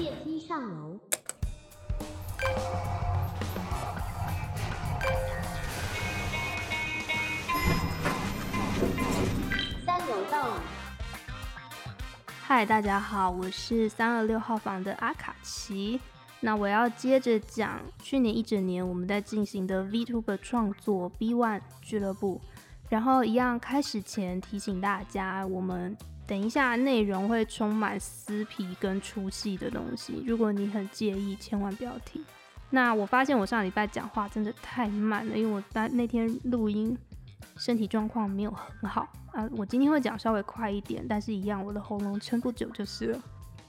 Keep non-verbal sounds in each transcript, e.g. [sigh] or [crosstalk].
电梯上楼。三楼到。嗨，大家好，我是三二六号房的阿卡奇。那我要接着讲去年一整年我们在进行的 VTuber 创作 B One 俱乐部。然后一样，开始前提醒大家，我们等一下内容会充满撕皮跟出戏的东西，如果你很介意，千万不要听。那我发现我上礼拜讲话真的太慢了，因为我那那天录音身体状况没有很好啊。我今天会讲稍微快一点，但是一样我的喉咙撑不久就是了。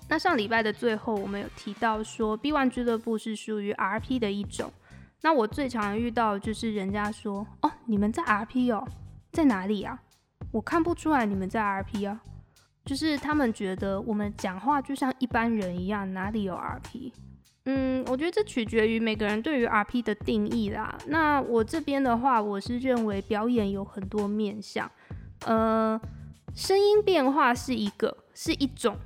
那上礼拜的最后，我们有提到说，B One 俱乐部是属于 RP 的一种。那我最常遇到就是人家说，哦，你们在 RP 哦。在哪里啊？我看不出来你们在 RP 啊，就是他们觉得我们讲话就像一般人一样，哪里有 RP？嗯，我觉得这取决于每个人对于 RP 的定义啦。那我这边的话，我是认为表演有很多面向，呃，声音变化是一个，是一种。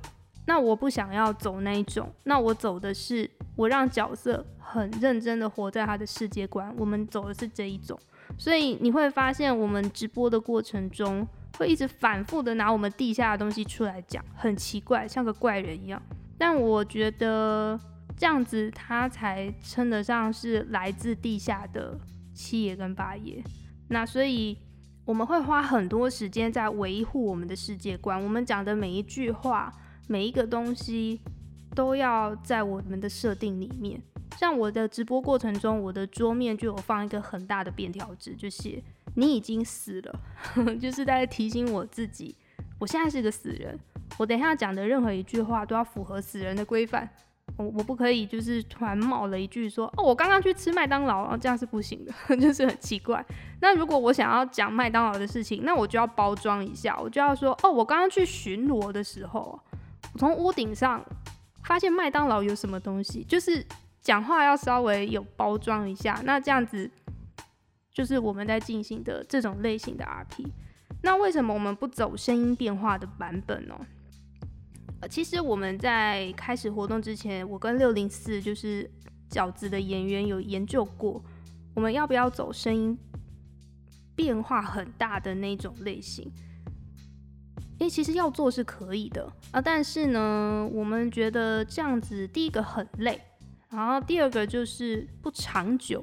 那我不想要走那一种，那我走的是我让角色很认真的活在他的世界观，我们走的是这一种。所以你会发现，我们直播的过程中会一直反复的拿我们地下的东西出来讲，很奇怪，像个怪人一样。但我觉得这样子，他才称得上是来自地下的七爷跟八爷。那所以我们会花很多时间在维护我们的世界观，我们讲的每一句话、每一个东西，都要在我们的设定里面。像我的直播过程中，我的桌面就有放一个很大的便条纸，就写“你已经死了 [laughs] ”，就是在提醒我自己，我现在是个死人。我等一下讲的任何一句话都要符合死人的规范，我我不可以就是突然冒了一句说：“哦，我刚刚去吃麦当劳”，这样是不行的，[laughs] 就是很奇怪。那如果我想要讲麦当劳的事情，那我就要包装一下，我就要说：“哦，我刚刚去巡逻的时候，我从屋顶上发现麦当劳有什么东西，就是。”讲话要稍微有包装一下，那这样子就是我们在进行的这种类型的 RP。那为什么我们不走声音变化的版本呢？呃，其实我们在开始活动之前，我跟六零四就是饺子的演员有研究过，我们要不要走声音变化很大的那种类型？因为其实要做是可以的啊，但是呢，我们觉得这样子第一个很累。然后第二个就是不长久，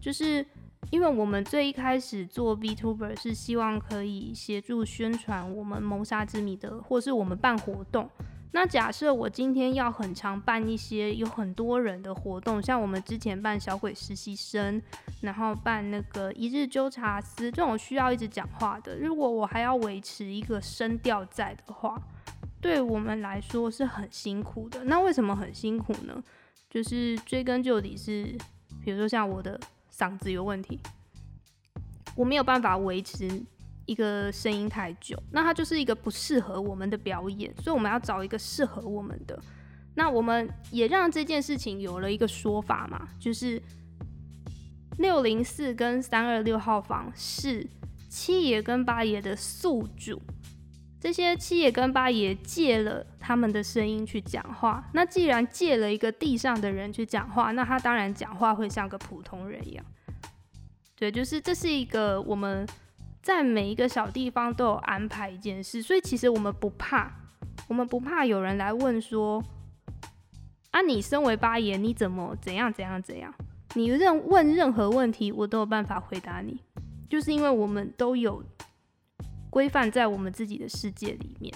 就是因为我们最一开始做 VTuber 是希望可以协助宣传我们谋杀之谜的，或是我们办活动。那假设我今天要很常办一些有很多人的活动，像我们之前办小鬼实习生，然后办那个一日纠察司这种需要一直讲话的，如果我还要维持一个声调在的话，对我们来说是很辛苦的。那为什么很辛苦呢？就是追根究底是，比如说像我的嗓子有问题，我没有办法维持一个声音太久，那它就是一个不适合我们的表演，所以我们要找一个适合我们的。那我们也让这件事情有了一个说法嘛，就是六零四跟三二六号房是七爷跟八爷的宿主。这些七爷跟八爷借了他们的声音去讲话，那既然借了一个地上的人去讲话，那他当然讲话会像个普通人一样。对，就是这是一个我们在每一个小地方都有安排一件事，所以其实我们不怕，我们不怕有人来问说，啊，你身为八爷，你怎么怎样怎样怎样？你任问任何问题，我都有办法回答你，就是因为我们都有。规范在我们自己的世界里面。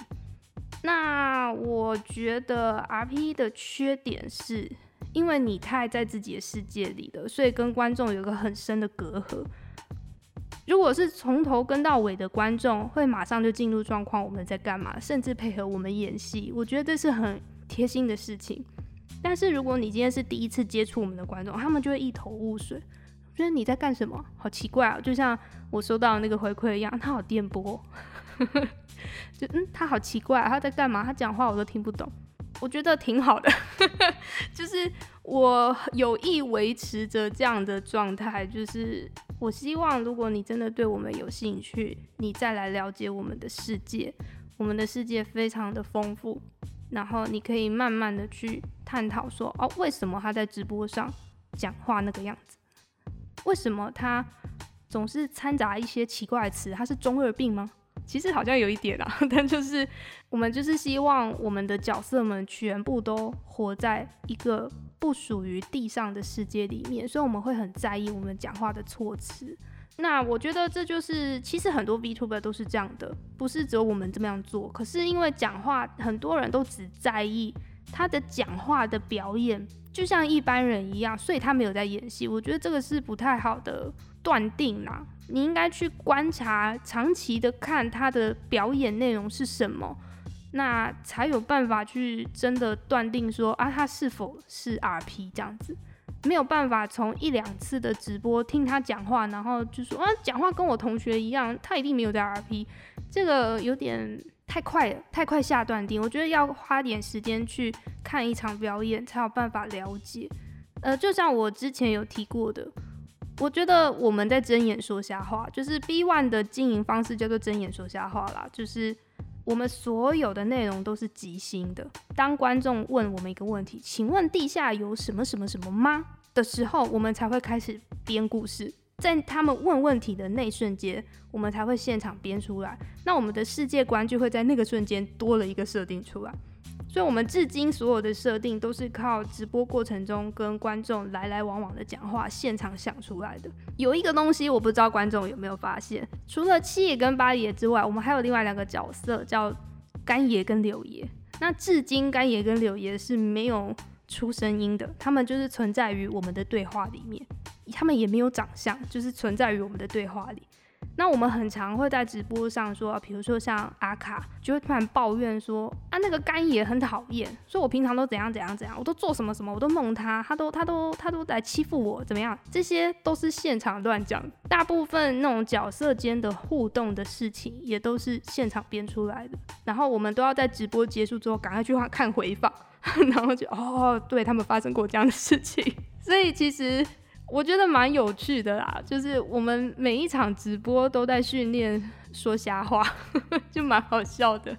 那我觉得 RP 的缺点是，因为你太在自己的世界里了，所以跟观众有个很深的隔阂。如果是从头跟到尾的观众，会马上就进入状况，我们在干嘛，甚至配合我们演戏。我觉得这是很贴心的事情。但是如果你今天是第一次接触我们的观众，他们就会一头雾水。觉得你在干什么？好奇怪啊！就像我收到那个回馈一样，他好电波，[laughs] 就嗯，他好奇怪，他在干嘛？他讲话我都听不懂。我觉得挺好的，[laughs] 就是我有意维持着这样的状态。就是我希望，如果你真的对我们有兴趣，你再来了解我们的世界。我们的世界非常的丰富，然后你可以慢慢的去探讨说，哦，为什么他在直播上讲话那个样子？为什么他总是掺杂一些奇怪的词？他是中二病吗？其实好像有一点啊，[laughs] 但就是我们就是希望我们的角色们全部都活在一个不属于地上的世界里面，所以我们会很在意我们讲话的措辞。那我觉得这就是，其实很多 VTuber 都是这样的，不是只有我们这么样做。可是因为讲话，很多人都只在意他的讲话的表演，就像一般人一样，所以他没有在演戏。我觉得这个是不太好的断定啦。你应该去观察，长期的看他的表演内容是什么，那才有办法去真的断定说啊，他是否是 RP 这样子。没有办法从一两次的直播听他讲话，然后就说啊，讲话跟我同学一样，他一定没有在 RP。这个有点太快了，太快下断定。我觉得要花点时间去看一场表演，才有办法了解。呃，就像我之前有提过的。我觉得我们在睁眼说瞎话，就是 B1 的经营方式叫做睁眼说瞎话啦，就是我们所有的内容都是即兴的。当观众问我们一个问题，请问地下有什么什么什么吗？的时候，我们才会开始编故事。在他们问问题的那瞬间，我们才会现场编出来。那我们的世界观就会在那个瞬间多了一个设定出来。所以，我们至今所有的设定都是靠直播过程中跟观众来来往往的讲话，现场想出来的。有一个东西，我不知道观众有没有发现，除了七爷跟八爷之外，我们还有另外两个角色，叫干爷跟柳爷。那至今，干爷跟柳爷是没有出声音的，他们就是存在于我们的对话里面，他们也没有长相，就是存在于我们的对话里。那我们很常会在直播上说，比如说像阿卡就会突然抱怨说啊，那个干爷很讨厌，说我平常都怎样怎样怎样，我都做什么什么，我都梦他，他都他都他都来欺负我，怎么样？这些都是现场乱讲，大部分那种角色间的互动的事情也都是现场编出来的，然后我们都要在直播结束之后赶快去看回放，[laughs] 然后就哦，对他们发生过这样的事情，[laughs] 所以其实。我觉得蛮有趣的啦，就是我们每一场直播都在训练说瞎话，[laughs] 就蛮好笑的。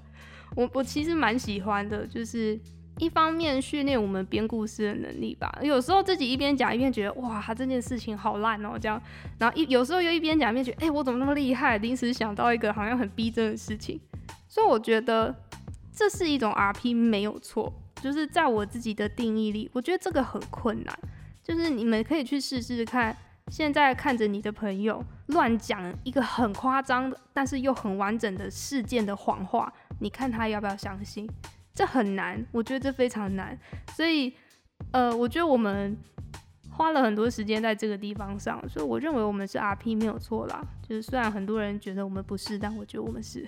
我我其实蛮喜欢的，就是一方面训练我们编故事的能力吧。有时候自己一边讲一边觉得哇，他这件事情好烂哦，这样。然后一有时候又一边讲一边觉得，哎，我怎么那么厉害？临时想到一个好像很逼真的事情。所以我觉得这是一种 RP 没有错，就是在我自己的定义里，我觉得这个很困难。就是你们可以去试试看，现在看着你的朋友乱讲一个很夸张的，但是又很完整的事件的谎话，你看他要不要相信？这很难，我觉得这非常难。所以，呃，我觉得我们花了很多时间在这个地方上，所以我认为我们是 RP 没有错啦。就是虽然很多人觉得我们不是，但我觉得我们是。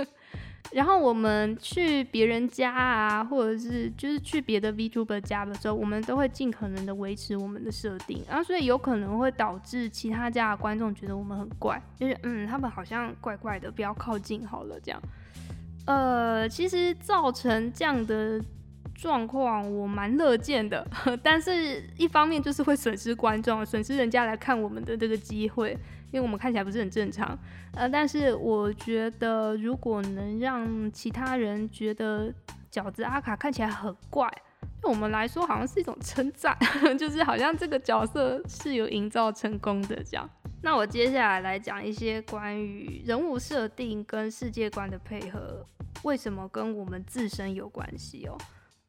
[laughs] 然后我们去别人家啊，或者是就是去别的 VTuber 家的时候，我们都会尽可能的维持我们的设定，然后所以有可能会导致其他家的观众觉得我们很怪，就是嗯，他们好像怪怪的，不要靠近好了这样。呃，其实造成这样的状况，我蛮乐见的，[laughs] 但是一方面就是会损失观众，损失人家来看我们的这个机会。因为我们看起来不是很正常，呃，但是我觉得如果能让其他人觉得饺子阿卡看起来很怪，对我们来说好像是一种称赞，[laughs] 就是好像这个角色是有营造成功的这样。那我接下来来讲一些关于人物设定跟世界观的配合，为什么跟我们自身有关系哦？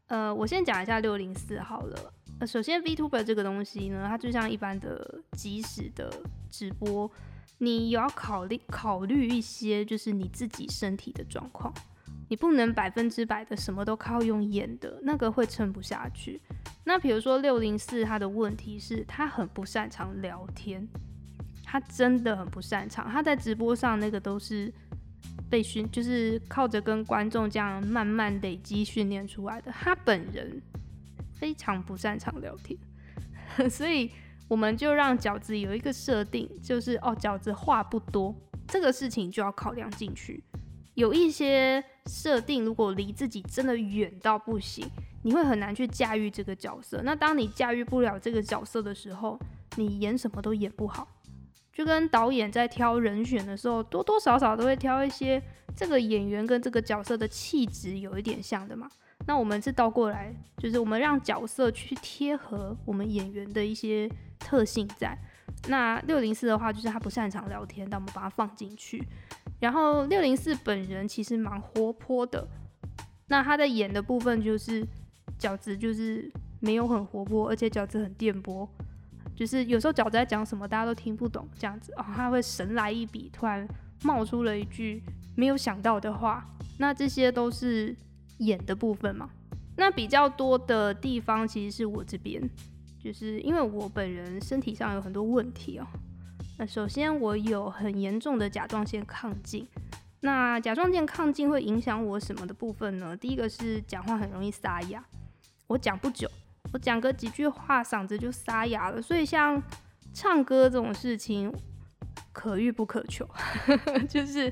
呃，我先讲一下六零四好了。呃，首先 VTuber 这个东西呢，它就像一般的即时的直播，你有要考虑考虑一些，就是你自己身体的状况，你不能百分之百的什么都靠用演的，那个会撑不下去。那比如说六零四，他的问题是他很不擅长聊天，他真的很不擅长，他在直播上那个都是被训，就是靠着跟观众这样慢慢累积训练出来的，他本人。非常不擅长聊天，[laughs] 所以我们就让饺子有一个设定，就是哦，饺子话不多，这个事情就要考量进去。有一些设定，如果离自己真的远到不行，你会很难去驾驭这个角色。那当你驾驭不了这个角色的时候，你演什么都演不好。就跟导演在挑人选的时候，多多少少都会挑一些这个演员跟这个角色的气质有一点像的嘛。那我们是倒过来，就是我们让角色去贴合我们演员的一些特性在。那六零四的话，就是他不擅长聊天，但我们把它放进去。然后六零四本人其实蛮活泼的，那他的演的部分就是饺子就是没有很活泼，而且饺子很电波，就是有时候饺子在讲什么大家都听不懂这样子哦，他会神来一笔，突然冒出了一句没有想到的话。那这些都是演的部分嘛。那比较多的地方其实是我这边。就是因为我本人身体上有很多问题哦。那首先我有很严重的甲状腺亢进。那甲状腺亢进会影响我什么的部分呢？第一个是讲话很容易沙哑。我讲不久，我讲个几句话嗓子就沙哑了。所以像唱歌这种事情可遇不可求，[laughs] 就是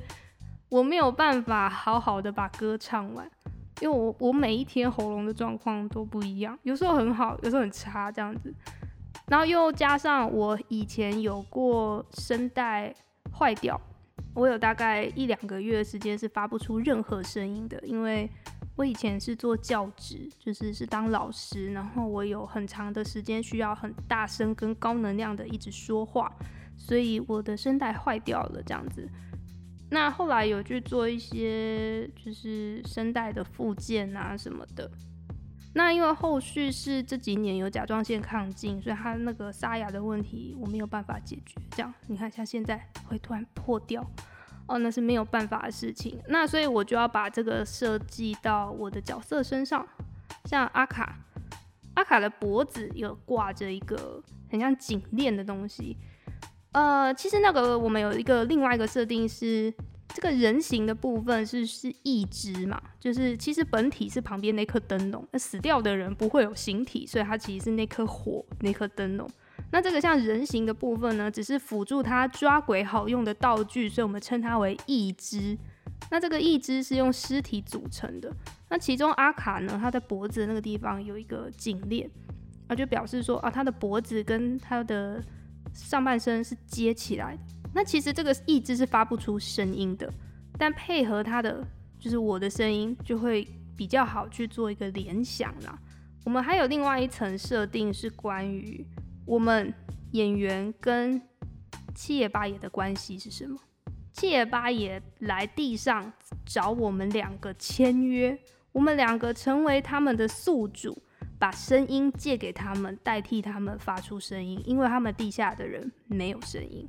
我没有办法好好的把歌唱完。因为我我每一天喉咙的状况都不一样，有时候很好，有时候很差这样子，然后又加上我以前有过声带坏掉，我有大概一两个月的时间是发不出任何声音的，因为我以前是做教职，就是是当老师，然后我有很长的时间需要很大声跟高能量的一直说话，所以我的声带坏掉了这样子。那后来有去做一些就是声带的复健啊什么的。那因为后续是这几年有甲状腺亢进，所以他那个沙哑的问题我没有办法解决。这样你看，像现在会突然破掉，哦，那是没有办法的事情。那所以我就要把这个设计到我的角色身上。像阿卡，阿卡的脖子有挂着一个很像颈链的东西。呃，其实那个我们有一个另外一个设定是，这个人形的部分是是一只嘛，就是其实本体是旁边那颗灯笼，那死掉的人不会有形体，所以它其实是那颗火那颗灯笼。那这个像人形的部分呢，只是辅助他抓鬼好用的道具，所以我们称它为义肢。那这个义肢是用尸体组成的。那其中阿卡呢，他的脖子那个地方有一个颈链，那就表示说啊，他的脖子跟他的。上半身是接起来的，那其实这个义肢是发不出声音的，但配合他的就是我的声音，就会比较好去做一个联想啦。我们还有另外一层设定是关于我们演员跟七爷八爷的关系是什么？七爷八爷来地上找我们两个签约，我们两个成为他们的宿主。把声音借给他们，代替他们发出声音，因为他们地下的人没有声音。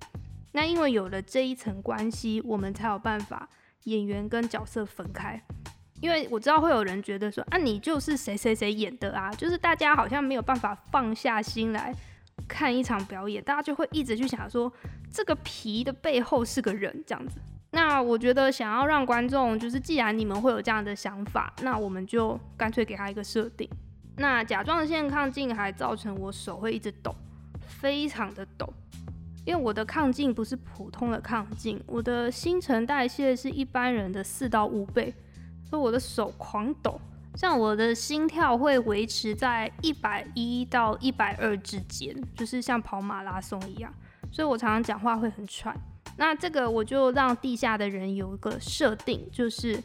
那因为有了这一层关系，我们才有办法演员跟角色分开。因为我知道会有人觉得说啊，你就是谁谁谁演的啊，就是大家好像没有办法放下心来看一场表演，大家就会一直去想说这个皮的背后是个人这样子。那我觉得想要让观众就是，既然你们会有这样的想法，那我们就干脆给他一个设定。那甲状腺亢进还造成我手会一直抖，非常的抖，因为我的亢进不是普通的亢进，我的新陈代谢是一般人的四到五倍，所以我的手狂抖，像我的心跳会维持在一百一到一百二之间，就是像跑马拉松一样，所以我常常讲话会很喘。那这个我就让地下的人有一个设定，就是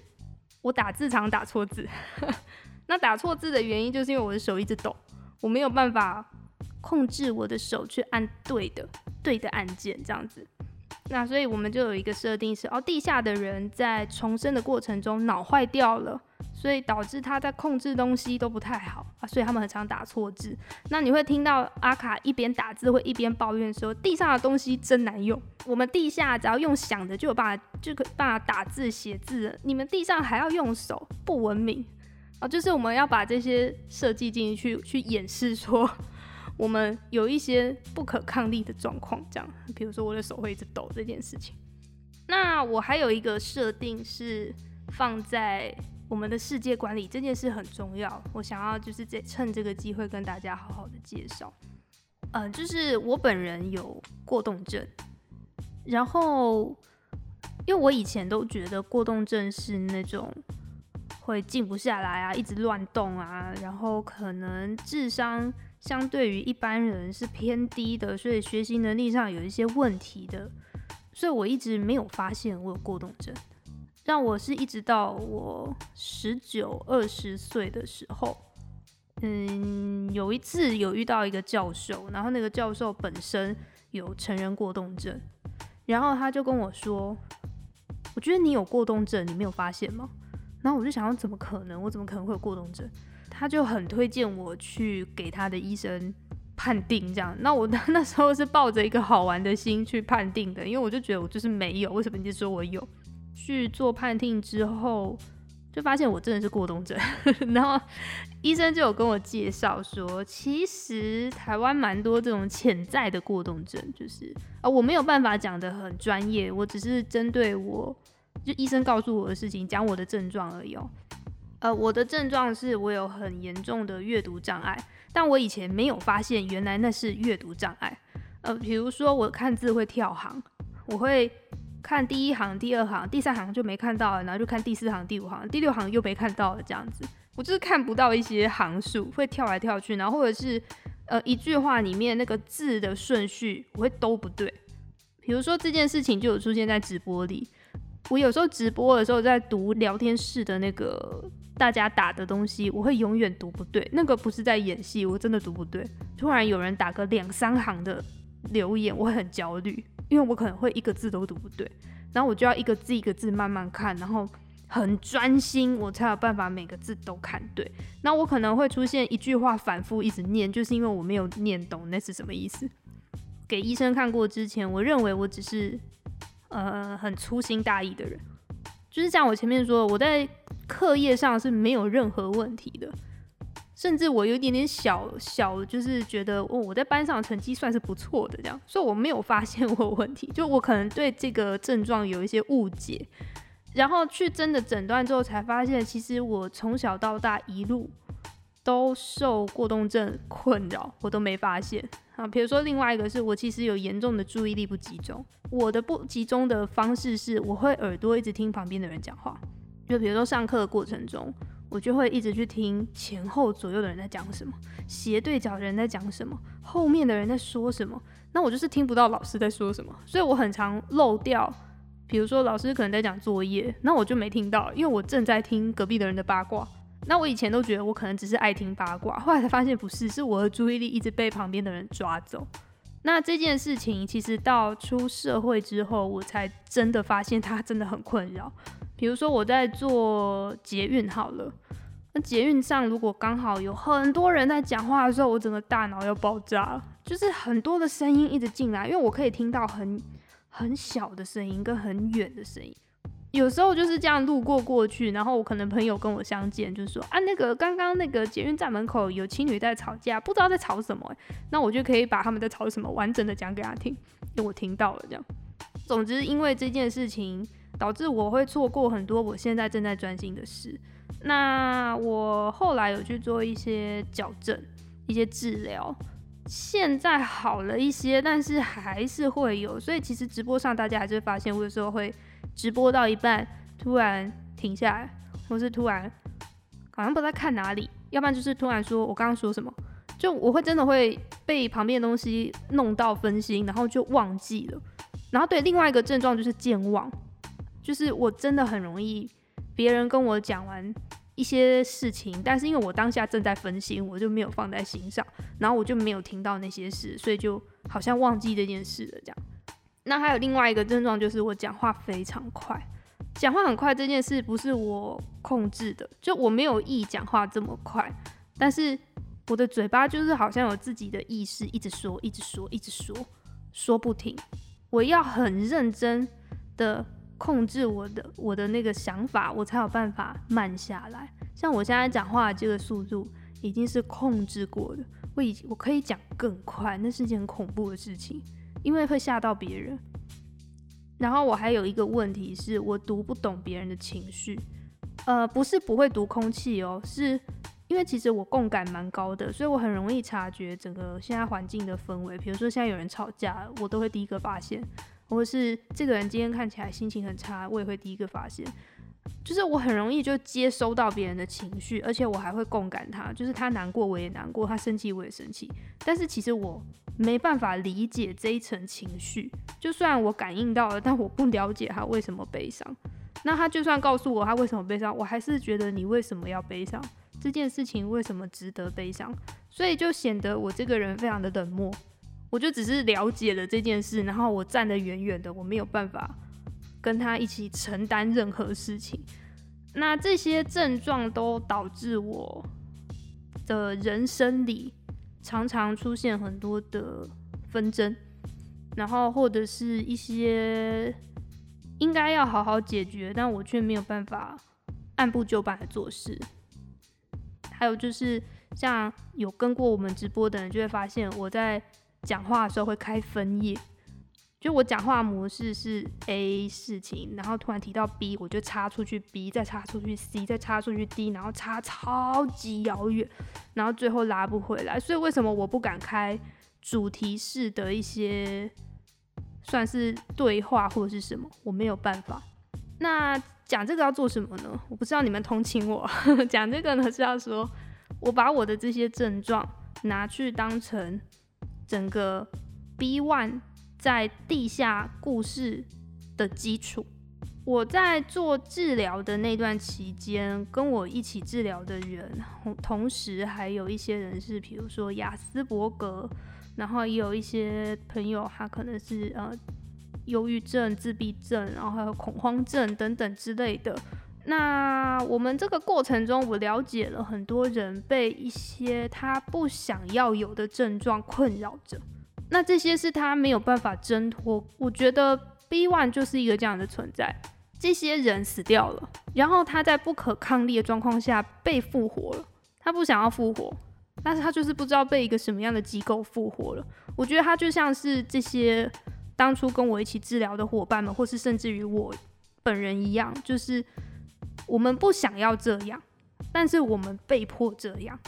我打字常打错字。[laughs] 那打错字的原因就是因为我的手一直抖，我没有办法控制我的手去按对的对的按键这样子。那所以我们就有一个设定是，哦，地下的人在重生的过程中脑坏掉了，所以导致他在控制东西都不太好啊，所以他们很常打错字。那你会听到阿卡一边打字会一边抱怨说，地上的东西真难用。我们地下只要用想的就有办法就可办法打字写字，你们地上还要用手，不文明。啊，就是我们要把这些设计进去，去演示说我们有一些不可抗力的状况，这样，比如说我的手会一直抖这件事情。那我还有一个设定是放在我们的世界观里，这件事很重要，我想要就是这趁这个机会跟大家好好的介绍。呃，就是我本人有过动症，然后因为我以前都觉得过动症是那种。会静不下来啊，一直乱动啊，然后可能智商相对于一般人是偏低的，所以学习能力上有一些问题的，所以我一直没有发现我有过动症。让我是一直到我十九、二十岁的时候，嗯，有一次有遇到一个教授，然后那个教授本身有成人过动症，然后他就跟我说：“我觉得你有过动症，你没有发现吗？”然后我就想说，怎么可能？我怎么可能会有过动症？他就很推荐我去给他的医生判定，这样。那我 [laughs] 那时候是抱着一个好玩的心去判定的，因为我就觉得我就是没有，为什么你就说我有？去做判定之后，就发现我真的是过动症。[laughs] 然后医生就有跟我介绍说，其实台湾蛮多这种潜在的过动症，就是啊，我没有办法讲得很专业，我只是针对我就医生告诉我的事情讲我的症状而已哦。呃，我的症状是我有很严重的阅读障碍，但我以前没有发现原来那是阅读障碍。呃，比如说我看字会跳行，我会看第一行、第二行、第三行就没看到了，然后就看第四行、第五行、第六行又没看到了，这样子，我就是看不到一些行数，会跳来跳去，然后或者是呃一句话里面那个字的顺序我会都不对。比如说这件事情就有出现在直播里，我有时候直播的时候在读聊天室的那个。大家打的东西，我会永远读不对。那个不是在演戏，我真的读不对。突然有人打个两三行的留言，我很焦虑，因为我可能会一个字都读不对。然后我就要一个字一个字慢慢看，然后很专心，我才有办法每个字都看对。那我可能会出现一句话反复一直念，就是因为我没有念懂那是什么意思。给医生看过之前，我认为我只是呃很粗心大意的人。就是像我前面说，我在课业上是没有任何问题的，甚至我有一点点小小，就是觉得哦，我在班上成绩算是不错的这样，所以我没有发现我有问题。[laughs] 就我可能对这个症状有一些误解，然后去真的诊断之后才发现，其实我从小到大一路都受过动症困扰，我都没发现。啊，比如说另外一个是我其实有严重的注意力不集中。我的不集中的方式是，我会耳朵一直听旁边的人讲话。就比如说上课的过程中，我就会一直去听前后左右的人在讲什么，斜对角的人在讲什么，后面的人在说什么。那我就是听不到老师在说什么，所以我很常漏掉。比如说老师可能在讲作业，那我就没听到，因为我正在听隔壁的人的八卦。那我以前都觉得我可能只是爱听八卦，后来才发现不是，是我的注意力一直被旁边的人抓走。那这件事情其实到出社会之后，我才真的发现它真的很困扰。比如说我在坐捷运好了，那捷运上如果刚好有很多人在讲话的时候，我整个大脑要爆炸了，就是很多的声音一直进来，因为我可以听到很很小的声音跟很远的声音。有时候就是这样路过过去，然后我可能朋友跟我相见，就说啊，那个刚刚那个捷运站门口有情侣在吵架，不知道在吵什么，那我就可以把他们在吵什么完整的讲给他听，因为我听到了这样。总之，因为这件事情导致我会错过很多我现在正在专心的事。那我后来有去做一些矫正、一些治疗，现在好了一些，但是还是会有。所以其实直播上大家还是会发现，我有时候会。直播到一半，突然停下来，或是突然好像不知道看哪里，要不然就是突然说我刚刚说什么，就我会真的会被旁边的东西弄到分心，然后就忘记了。然后对，另外一个症状就是健忘，就是我真的很容易别人跟我讲完一些事情，但是因为我当下正在分心，我就没有放在心上，然后我就没有听到那些事，所以就好像忘记这件事了这样。那还有另外一个症状，就是我讲话非常快。讲话很快这件事不是我控制的，就我没有意讲话这么快，但是我的嘴巴就是好像有自己的意识，一直说，一直说，一直说，说不停。我要很认真的控制我的我的那个想法，我才有办法慢下来。像我现在讲话的这个速度已经是控制过的，我已我可以讲更快，那是一件很恐怖的事情。因为会吓到别人，然后我还有一个问题是我读不懂别人的情绪，呃，不是不会读空气哦，是因为其实我共感蛮高的，所以我很容易察觉整个现在环境的氛围。比如说现在有人吵架，我都会第一个发现，或是这个人今天看起来心情很差，我也会第一个发现。就是我很容易就接收到别人的情绪，而且我还会共感他，就是他难过我也难过，他生气我也生气。但是其实我没办法理解这一层情绪，就算我感应到了，但我不了解他为什么悲伤。那他就算告诉我他为什么悲伤，我还是觉得你为什么要悲伤？这件事情为什么值得悲伤？所以就显得我这个人非常的冷漠。我就只是了解了这件事，然后我站得远远的，我没有办法跟他一起承担任何事情。那这些症状都导致我的人生里常常出现很多的纷争，然后或者是一些应该要好好解决，但我却没有办法按部就班的做事。还有就是像有跟过我们直播的人就会发现我在。讲话的时候会开分页，就我讲话模式是 A 事情，然后突然提到 B，我就插出去 B，再插出去 C，再插出去 D，然后插超级遥远，然后最后拉不回来。所以为什么我不敢开主题式的一些算是对话或者是什么？我没有办法。那讲这个要做什么呢？我不知道你们同情我。[laughs] 讲这个呢是要说，我把我的这些症状拿去当成。整个 B One 在地下故事的基础。我在做治疗的那段期间，跟我一起治疗的人，同时还有一些人是，比如说雅斯伯格，然后也有一些朋友，他可能是呃忧郁症、自闭症，然后还有恐慌症等等之类的。那我们这个过程中，我了解了很多人被一些他不想要有的症状困扰着。那这些是他没有办法挣脱。我觉得 B One 就是一个这样的存在。这些人死掉了，然后他在不可抗力的状况下被复活了。他不想要复活，但是他就是不知道被一个什么样的机构复活了。我觉得他就像是这些当初跟我一起治疗的伙伴们，或是甚至于我本人一样，就是。我们不想要这样，但是我们被迫这样，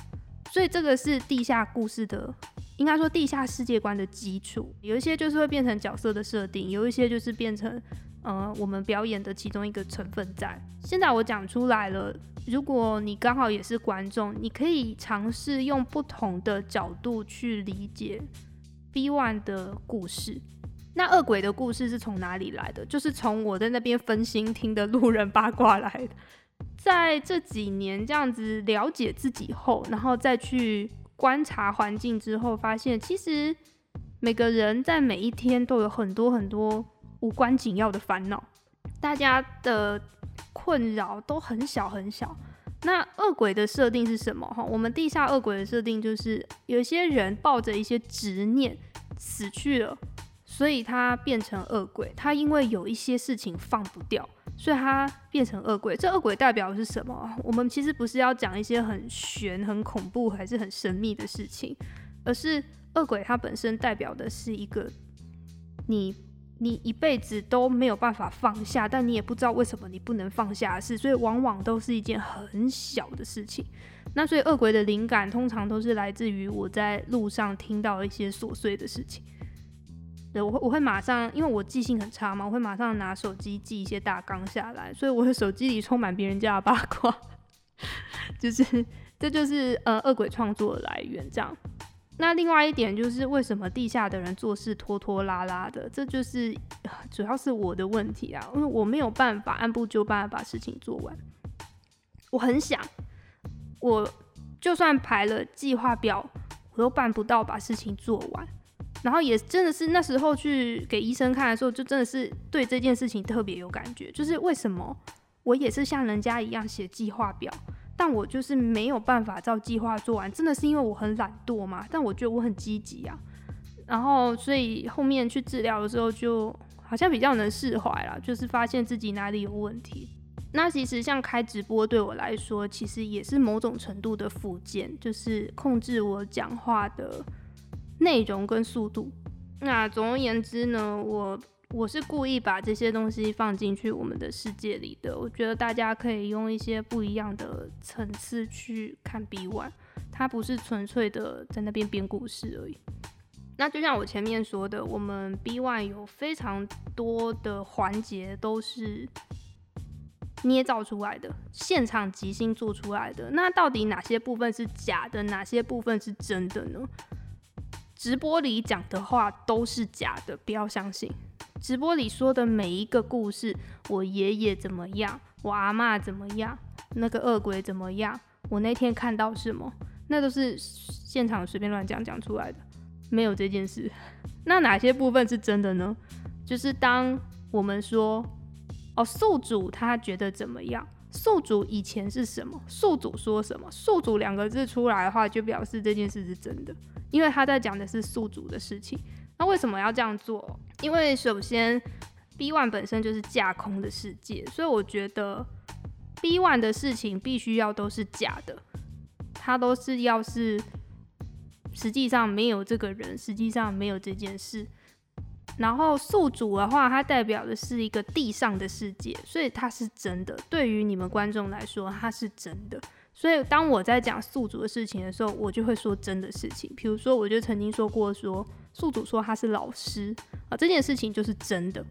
所以这个是地下故事的，应该说地下世界观的基础。有一些就是会变成角色的设定，有一些就是变成呃我们表演的其中一个成分在。现在我讲出来了，如果你刚好也是观众，你可以尝试用不同的角度去理解 B One 的故事。那恶鬼的故事是从哪里来的？就是从我在那边分心听的路人八卦来的。在这几年这样子了解自己后，然后再去观察环境之后，发现其实每个人在每一天都有很多很多无关紧要的烦恼，大家的困扰都很小很小。那恶鬼的设定是什么？哈，我们地下恶鬼的设定就是有些人抱着一些执念死去了。所以他变成恶鬼，他因为有一些事情放不掉，所以他变成恶鬼。这恶鬼代表的是什么？我们其实不是要讲一些很玄、很恐怖，还是很神秘的事情，而是恶鬼它本身代表的是一个你你一辈子都没有办法放下，但你也不知道为什么你不能放下的事，所以往往都是一件很小的事情。那所以恶鬼的灵感通常都是来自于我在路上听到一些琐碎的事情。对，我会我会马上，因为我记性很差嘛，我会马上拿手机记一些大纲下来，所以我的手机里充满别人家的八卦，[laughs] 就是这就是呃恶鬼创作的来源这样。那另外一点就是为什么地下的人做事拖拖拉拉的，这就是主要是我的问题啊，因为我没有办法按部就班把事情做完。我很想，我就算排了计划表，我都办不到把事情做完。然后也真的是那时候去给医生看的时候，就真的是对这件事情特别有感觉。就是为什么我也是像人家一样写计划表，但我就是没有办法照计划做完，真的是因为我很懒惰嘛？但我觉得我很积极啊。然后所以后面去治疗的时候，就好像比较能释怀了，就是发现自己哪里有问题。那其实像开直播对我来说，其实也是某种程度的复健，就是控制我讲话的。内容跟速度，那总而言之呢，我我是故意把这些东西放进去我们的世界里的。我觉得大家可以用一些不一样的层次去看 B One，它不是纯粹的在那边编故事而已。那就像我前面说的，我们 B One 有非常多的环节都是捏造出来的，现场即兴做出来的。那到底哪些部分是假的，哪些部分是真的呢？直播里讲的话都是假的，不要相信。直播里说的每一个故事，我爷爷怎么样，我阿嬷怎么样，那个恶鬼怎么样，我那天看到什么，那都是现场随便乱讲讲出来的，没有这件事。[laughs] 那哪些部分是真的呢？就是当我们说，哦，宿主他觉得怎么样？宿主以前是什么？宿主说什么？宿主两个字出来的话，就表示这件事是真的，因为他在讲的是宿主的事情。那为什么要这样做？因为首先 B One 本身就是架空的世界，所以我觉得 B One 的事情必须要都是假的，它都是要是实际上没有这个人，实际上没有这件事。然后宿主的话，它代表的是一个地上的世界，所以它是真的。对于你们观众来说，它是真的。所以当我在讲宿主的事情的时候，我就会说真的事情。比如说，我就曾经说过说，宿主说他是老师啊，这件事情就是真的。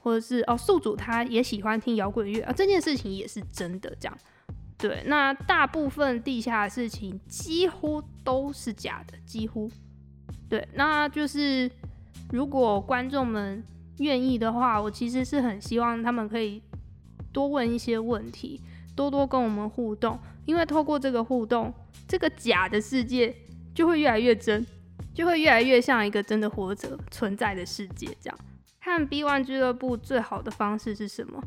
或者是哦，宿主他也喜欢听摇滚乐啊，这件事情也是真的。这样，对。那大部分地下的事情几乎都是假的，几乎。对，那就是如果观众们愿意的话，我其实是很希望他们可以多问一些问题。多多跟我们互动，因为透过这个互动，这个假的世界就会越来越真，[laughs] 就会越来越像一个真的活着存在的世界。这样看 B One 俱乐部最好的方式是什么？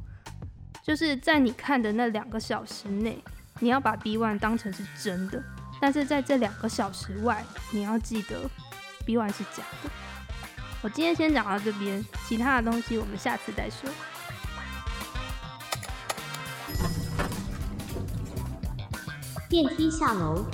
就是在你看的那两个小时内，你要把 B One 当成是真的，但是在这两个小时外，你要记得 B One 是假的。我今天先讲到这边，其他的东西我们下次再说。电梯下楼。